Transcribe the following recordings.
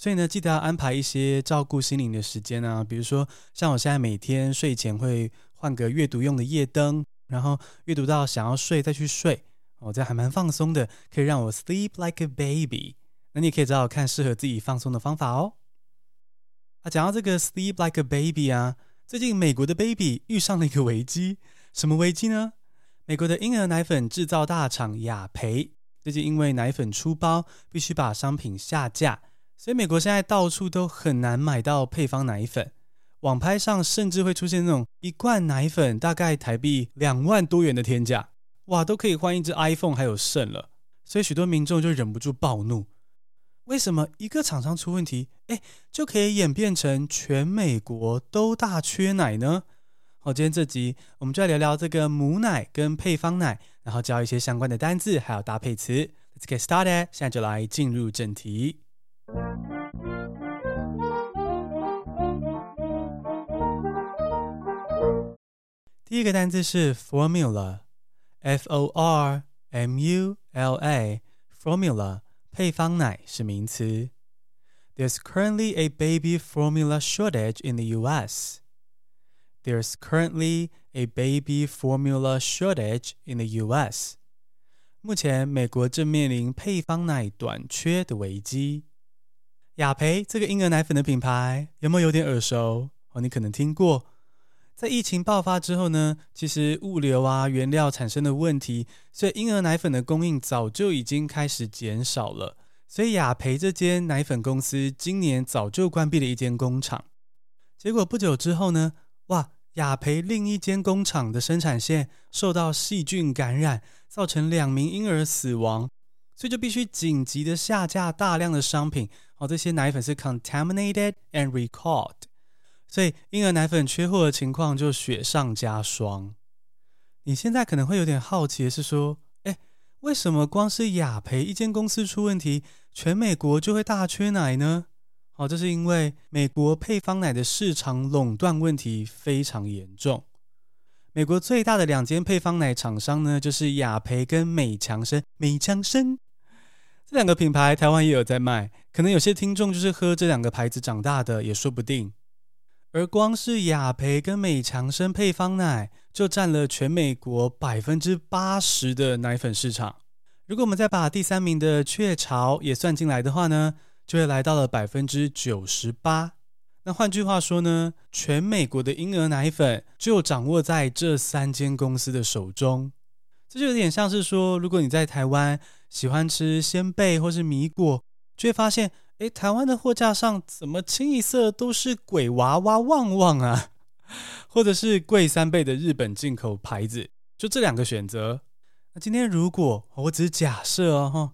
所以呢，记得要安排一些照顾心灵的时间啊，比如说像我现在每天睡前会换个阅读用的夜灯，然后阅读到想要睡再去睡，哦，这样还蛮放松的，可以让我 sleep like a baby。那你也可以找找看适合自己放松的方法哦。啊，讲到这个 sleep like a baby 啊，最近美国的 baby 遇上了一个危机，什么危机呢？美国的婴儿奶粉制造大厂雅培最近因为奶粉出包，必须把商品下架。所以美国现在到处都很难买到配方奶粉，网拍上甚至会出现那种一罐奶粉大概台币两万多元的天价，哇，都可以换一支 iPhone 还有剩了。所以许多民众就忍不住暴怒：为什么一个厂商出问题，哎，就可以演变成全美国都大缺奶呢？好，今天这集我们就来聊聊这个母奶跟配方奶，然后教一些相关的单字还有搭配词。Let's get started，现在就来进入正题。第一个单词是 formula，f o r m u l a，formula 配方奶是名词。There's currently a baby formula shortage in the U.S. There's currently a baby formula shortage in the U.S. 目前美国正面临配方奶短缺的危机。雅培这个婴儿奶粉的品牌有没有有点耳熟？哦，你可能听过。在疫情爆发之后呢，其实物流啊、原料产生的问题，所以婴儿奶粉的供应早就已经开始减少了。所以雅培这间奶粉公司今年早就关闭了一间工厂。结果不久之后呢，哇，雅培另一间工厂的生产线受到细菌感染，造成两名婴儿死亡，所以就必须紧急的下架大量的商品。哦，这些奶粉是 contaminated and recalled。所以婴儿奶粉缺货的情况就雪上加霜。你现在可能会有点好奇是说，哎，为什么光是雅培一间公司出问题，全美国就会大缺奶呢？好，这是因为美国配方奶的市场垄断问题非常严重。美国最大的两间配方奶厂商呢，就是雅培跟美强生。美强生这两个品牌，台湾也有在卖，可能有些听众就是喝这两个牌子长大的，也说不定。而光是雅培跟美强生配方奶就占了全美国百分之八十的奶粉市场。如果我们再把第三名的雀巢也算进来的话呢，就会来到了百分之九十八。那换句话说呢，全美国的婴儿奶粉就掌握在这三间公司的手中。这就有点像是说，如果你在台湾喜欢吃鲜贝或是米果，就会发现。诶，台湾的货架上怎么清一色都是鬼娃娃旺旺啊，或者是贵三倍的日本进口牌子，就这两个选择。那今天如果我只是假设哦，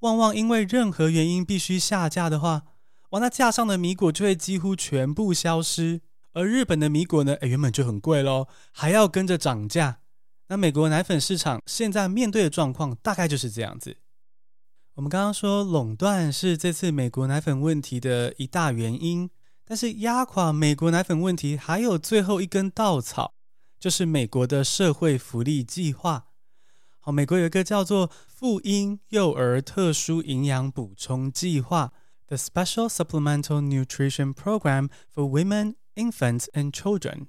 旺旺因为任何原因必须下架的话，哇，那架上的米果就会几乎全部消失。而日本的米果呢，诶，原本就很贵喽，还要跟着涨价。那美国奶粉市场现在面对的状况大概就是这样子。我们刚刚说垄断是这次美国奶粉问题的一大原因，但是压垮美国奶粉问题还有最后一根稻草，就是美国的社会福利计划。好，美国有一个叫做妇婴幼儿特殊营养补充计划 （The Special Supplemental Nutrition Program for Women, Infants, and Children）。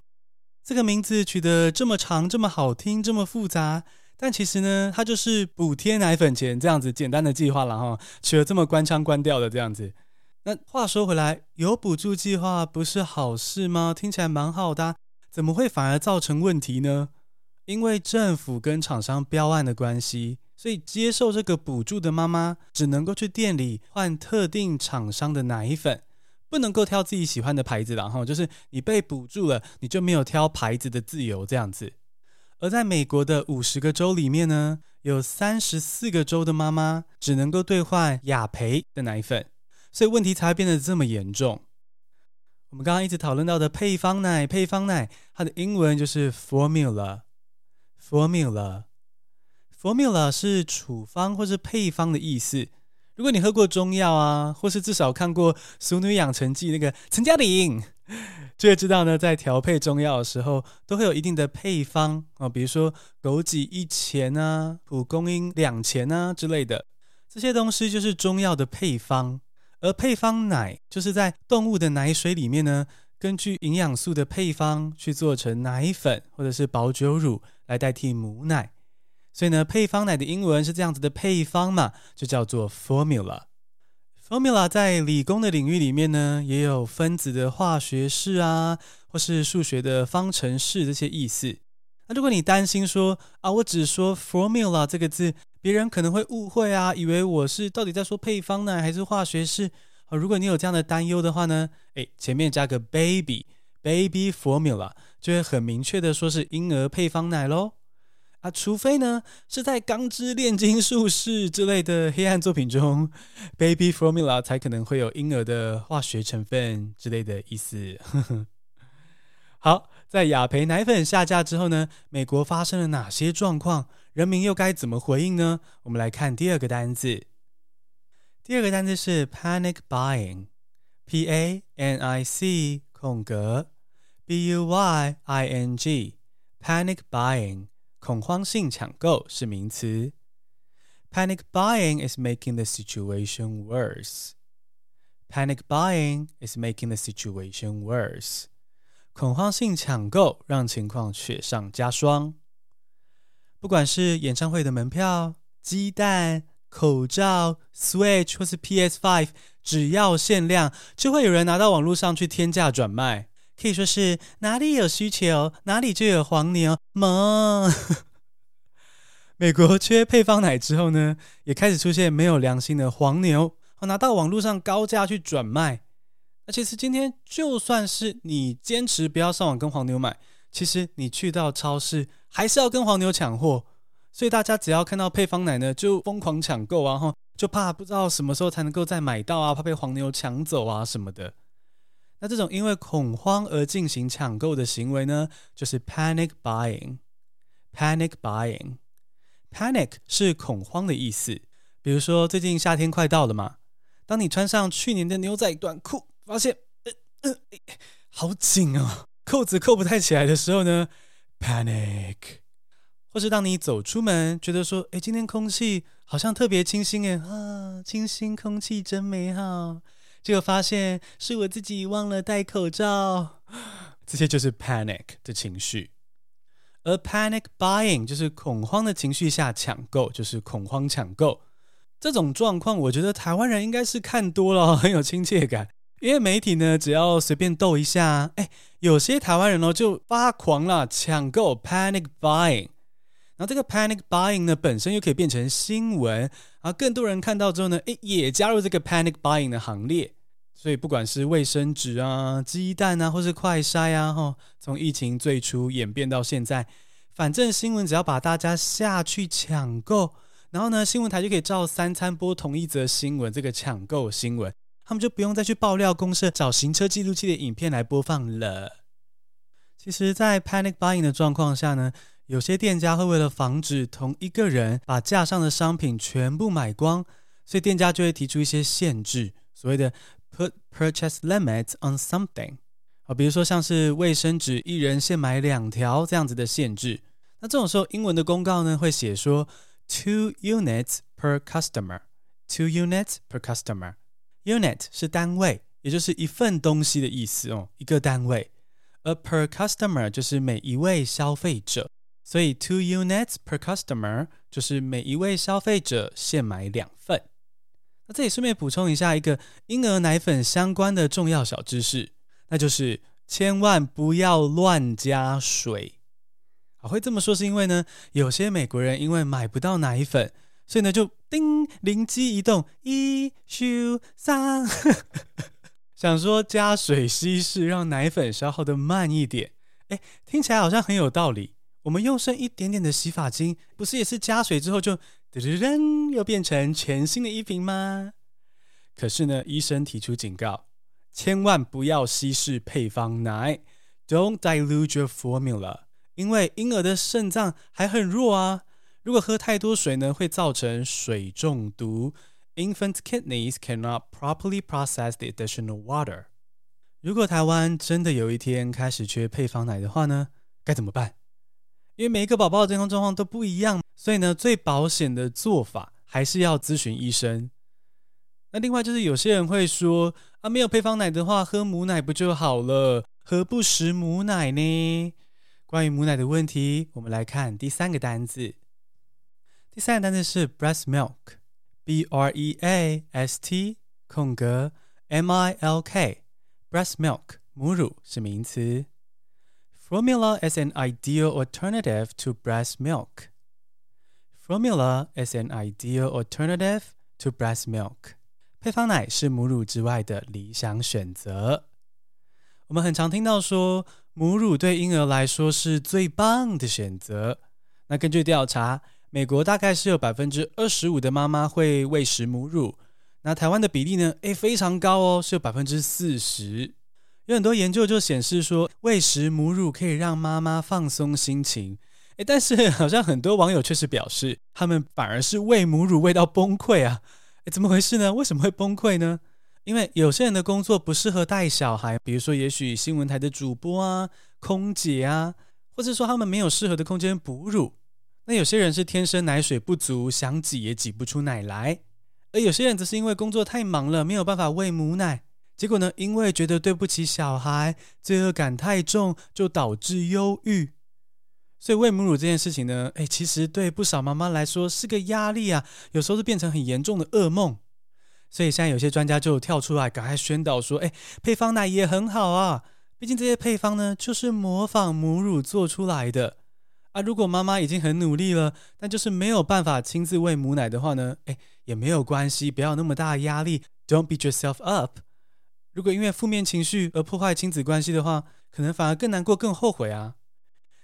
这个名字取得这么长、这么好听、这么复杂。但其实呢，它就是补贴奶粉钱这样子简单的计划了哈，取了这么官腔官调的这样子。那话说回来，有补助计划不是好事吗？听起来蛮好的，怎么会反而造成问题呢？因为政府跟厂商标案的关系，所以接受这个补助的妈妈只能够去店里换特定厂商的奶粉，不能够挑自己喜欢的牌子了哈。就是你被补助了，你就没有挑牌子的自由这样子。而在美国的五十个州里面呢，有三十四个州的妈妈只能够兑换雅培的奶粉，所以问题才会变得这么严重。我们刚刚一直讨论到的配方奶，配方奶，它的英文就是 formula，formula，formula 是处方或是配方的意思。如果你喝过中药啊，或是至少看过《俗女养成记》那个陈嘉玲，就会知道呢，在调配中药的时候，都会有一定的配方啊，比如说枸杞一钱啊，蒲公英两钱啊之类的，这些东西就是中药的配方。而配方奶就是在动物的奶水里面呢，根据营养素的配方去做成奶粉或者是保酒乳来代替母奶。所以呢，配方奶的英文是这样子的配方嘛，就叫做 formula。Formula 在理工的领域里面呢，也有分子的化学式啊，或是数学的方程式这些意思。那如果你担心说啊，我只说 formula 这个字，别人可能会误会啊，以为我是到底在说配方奶还是化学式啊？如果你有这样的担忧的话呢，诶，前面加个 baby，baby formula 就会很明确的说是婴儿配方奶喽。啊，除非呢是在《钢之炼金术士》之类的黑暗作品中，baby formula 才可能会有婴儿的化学成分之类的意思。好。在雅培奶粉下架之后呢，美国发生了哪些状况？人民又该怎么回应呢？我们来看第二个单字。第二个单字是 panic buying，p a n i c 空格 b u y i n g，panic buying 恐慌性抢购是名词。Panic buying is making the situation worse. Panic buying is making the situation worse. 恐慌性抢购让情况雪上加霜。不管是演唱会的门票、鸡蛋、口罩、Switch 或是 PS5，只要限量，就会有人拿到网络上去天价转卖。可以说是哪里有需求，哪里就有黄牛。萌。美国缺配方奶之后呢，也开始出现没有良心的黄牛，拿到网络上高价去转卖。那其实今天就算是你坚持不要上网跟黄牛买，其实你去到超市还是要跟黄牛抢货，所以大家只要看到配方奶呢，就疯狂抢购啊，哈，就怕不知道什么时候才能够再买到啊，怕被黄牛抢走啊什么的。那这种因为恐慌而进行抢购的行为呢，就是 panic buying。panic buying，panic 是恐慌的意思。比如说最近夏天快到了嘛，当你穿上去年的牛仔短裤。发现，呃呃，好紧哦，扣子扣不太起来的时候呢，panic。或是当你走出门，觉得说，哎，今天空气好像特别清新，哎，啊，清新空气真美好。结果发现是我自己忘了戴口罩，这些就是 panic 的情绪。而 panic buying 就是恐慌的情绪下抢购，就是恐慌抢购。这种状况，我觉得台湾人应该是看多了，很有亲切感。因为媒体呢，只要随便逗一下，哎，有些台湾人哦就发狂了，抢购 panic buying。然后这个 panic buying 呢，本身又可以变成新闻，然后更多人看到之后呢，哎，也加入这个 panic buying 的行列。所以不管是卫生纸啊、鸡蛋啊，或是快筛啊，哈，从疫情最初演变到现在，反正新闻只要把大家下去抢购，然后呢，新闻台就可以照三餐播同一则新闻，这个抢购新闻。他们就不用再去爆料公社找行车记录器的影片来播放了。其实，在 panic buying 的状况下呢，有些店家会为了防止同一个人把架上的商品全部买光，所以店家就会提出一些限制，所谓的 put purchase limits on something 啊，比如说像是卫生纸一人限买两条这样子的限制。那这种时候，英文的公告呢会写说 two units per customer，two units per customer。Unit 是单位，也就是一份东西的意思哦，一个单位。而 per customer 就是每一位消费者，所以 two units per customer 就是每一位消费者限买两份。 那这里顺便补充一下一个婴儿奶粉相关的重要小知识，那就是千万不要乱加水。好，会这么说是因为呢，有些美国人因为买不到奶粉。所以呢，就叮，灵机一动，一咻三，想说加水稀释，让奶粉消耗的慢一点。哎，听起来好像很有道理。我们用剩一点点的洗发精，不是也是加水之后就噔噔噔，又变成全新的一瓶吗？可是呢，医生提出警告，千万不要稀释配方奶，Don't dilute your formula，因为婴儿的肾脏还很弱啊，如果喝太多水呢，会造成水中毒。Infant kidneys cannot properly process the additional water。如果台湾真的有一天开始缺配方奶的话呢，该怎么办？因为每一个宝宝的健康状况都不一样，所以呢，最保险的做法还是要咨询医生。那另外就是有些人会说啊，没有配方奶的话，喝母奶不就好了？何不食母奶呢？关于母奶的问题，我们来看第三个单字。第三个单字是 breast milk，b r e a s t 空格 m i l k，breast milk 母乳是名词。Formula is an ideal alternative to breast milk. Formula is an ideal alternative to breast milk. 配方奶是母乳之外的理想选择。我们很常听到说，母乳对婴儿来说是最棒的选择。那根据调查，美国大概是有百分之二十五的妈妈会喂食母乳。那台湾的比例呢？诶，非常高哦，是有百分之四十。有很多研究就显示说，喂食母乳可以让妈妈放松心情。诶，但是好像很多网友确实表示，他们反而是喂母乳喂到崩溃啊！诶，怎么回事呢？为什么会崩溃呢？因为有些人的工作不适合带小孩，比如说，也许新闻台的主播啊、空姐啊，或者说他们没有适合的空间哺乳。那有些人是天生奶水不足，想挤也挤不出奶来，而有些人则是因为工作太忙了，没有办法喂母奶。结果呢，因为觉得对不起小孩，罪恶感太重，就导致忧郁。所以喂母乳这件事情呢，诶，其实对不少妈妈来说是个压力啊，有时候是变成很严重的噩梦。所以现在有些专家就跳出来，赶快宣导说，诶，配方奶也很好啊，毕竟这些配方呢，就是模仿母乳做出来的啊。如果妈妈已经很努力了，但就是没有办法亲自喂母奶的话呢，诶，也没有关系，不要那么大的压力，Don't beat yourself up。如果因为负面情绪而破坏亲子关系的话，可能反而更难过、更后悔啊。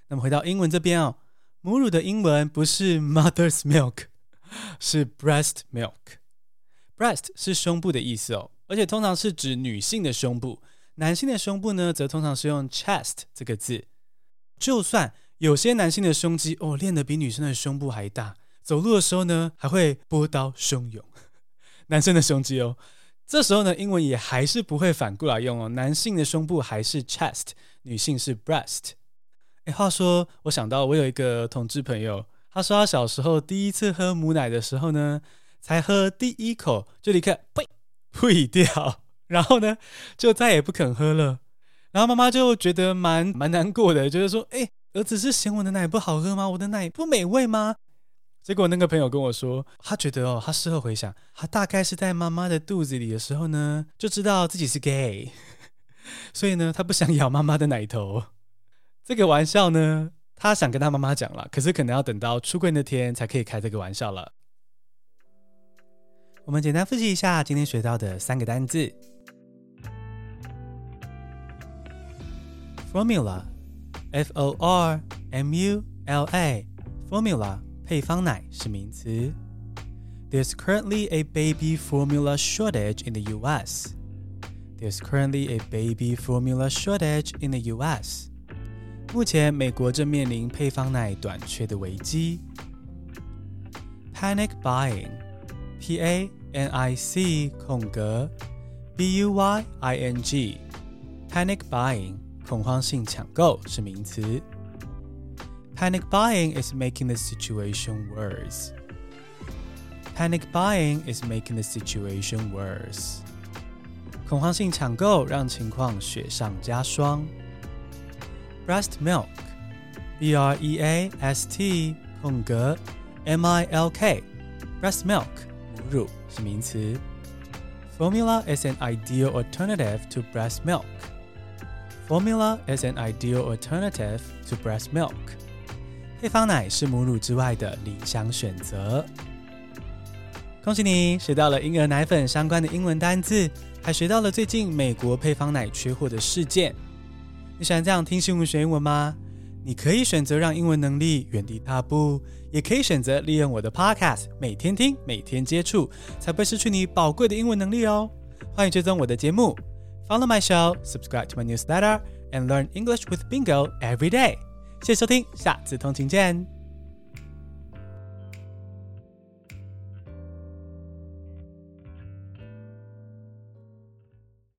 那么回到英文这边哦，母乳的英文不是 mother's milk，是 breast milk。breast 是胸部的意思哦，而且通常是指女性的胸部，男性的胸部呢，则通常是用 chest 这个字。就算有些男性的胸肌哦练得比女生的胸部还大，走路的时候呢，还会波涛汹涌。男生的胸肌哦。这时候呢，英文也还是不会反过来用哦。男性的胸部还是 chest，女性是 breast。哎，话说，我想到我有一个同志朋友，他说他小时候第一次喝母奶的时候呢，才喝第一口就立刻呸呸掉，然后呢就再也不肯喝了。然后妈妈就觉得蛮蛮难过的，就是说，哎，儿子是嫌我的奶不好喝吗？我的奶不美味吗？结果那个朋友跟我说，他觉得哦，他事后回想，他大概是在妈妈的肚子里的时候呢，就知道自己是 gay，所以呢，他不想咬妈妈的奶头。这个玩笑呢，他想跟他妈妈讲了，可是可能要等到出柜那天才可以开这个玩笑了。我们简单复习一下今天学到的三个单字：formula，F-O-R-M-U-L-A，formula。配方奶是名词。There's currently a baby formula shortage in the U.S. There's currently a baby formula shortage in the U.S. 目前美国正面临配方奶短缺的危机。Panic buying，P-A-N-I-C 空格 B-U-Y-I-N-G，Panic buying 恐慌性抢购是名词。Panic buying is making the situation worse. Panic buying is making the situation worse. 恐慌性抢购让情况雪上加霜。 Breast milk, B-R-E-A-S-T 空格 M-I-L-K, breast milk 母乳是名词。Formula is an ideal alternative to breast milk. Formula is an ideal alternative to breast milk. 配方奶是母乳之外的理想选择。恭喜你学到了婴儿奶粉相关的英文单字，还学到了最近美国配方奶缺货的事件。 你喜欢这样听新闻学英文吗？你可以选择让英文能力原地踏步，也可以选择利用我的 Podcast，每天听，每天接触，才不会失去你宝贵的英文能力哦。欢迎追踪我的节目，Follow my show, subscribe to my newsletter, and learn English with Bingo every day。谢谢收听，下次通勤见。